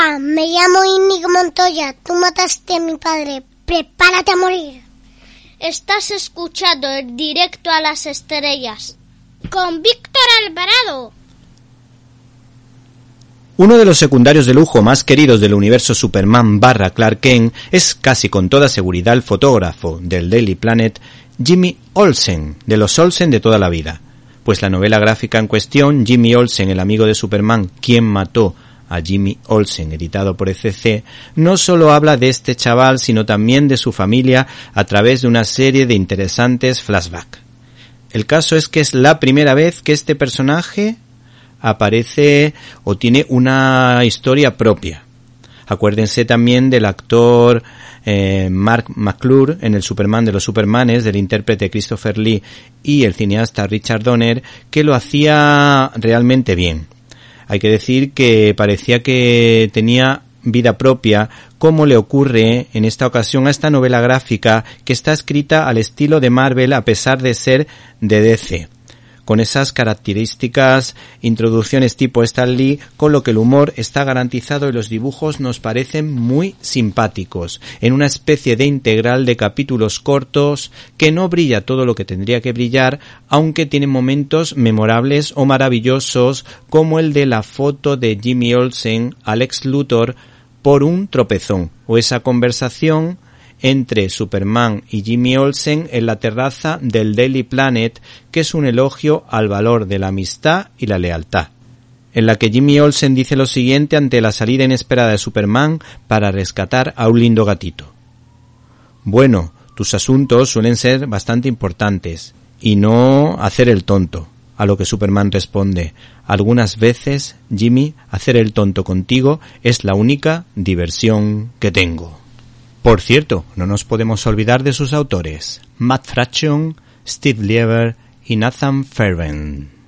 Hola, me llamo Inigo Montoya. Tú mataste a mi padre. Prepárate a morir. Estás escuchando el directo a las estrellas con Víctor Alvarado. Uno de los secundarios de lujo más queridos del universo Superman barra Clark Kent es casi con toda seguridad el fotógrafo del Daily Planet Jimmy Olsen, de los Olsen de toda la vida. Pues la novela gráfica en cuestión, Jimmy Olsen, el amigo de Superman, quien mató a Jimmy Olsen, editado por ECC, no solo habla de este chaval, sino también de su familia a través de una serie de interesantes flashbacks. El caso es que es la primera vez que este personaje aparece o tiene una historia propia. Acuérdense también del actor eh, Mark McClure en el Superman de los Supermanes, del intérprete Christopher Lee y el cineasta Richard Donner, que lo hacía realmente bien. Hay que decir que parecía que tenía vida propia, como le ocurre en esta ocasión a esta novela gráfica que está escrita al estilo de Marvel a pesar de ser de DC con esas características, introducciones tipo Stan Lee, con lo que el humor está garantizado y los dibujos nos parecen muy simpáticos, en una especie de integral de capítulos cortos que no brilla todo lo que tendría que brillar, aunque tiene momentos memorables o maravillosos como el de la foto de Jimmy Olsen, Alex Luthor, por un tropezón, o esa conversación entre Superman y Jimmy Olsen en la terraza del Daily Planet, que es un elogio al valor de la amistad y la lealtad, en la que Jimmy Olsen dice lo siguiente ante la salida inesperada de Superman para rescatar a un lindo gatito. Bueno, tus asuntos suelen ser bastante importantes, y no hacer el tonto. A lo que Superman responde, algunas veces, Jimmy, hacer el tonto contigo es la única diversión que tengo. Por cierto, no nos podemos olvidar de sus autores, Matt Fraction, Steve Lieber y Nathan Ferven.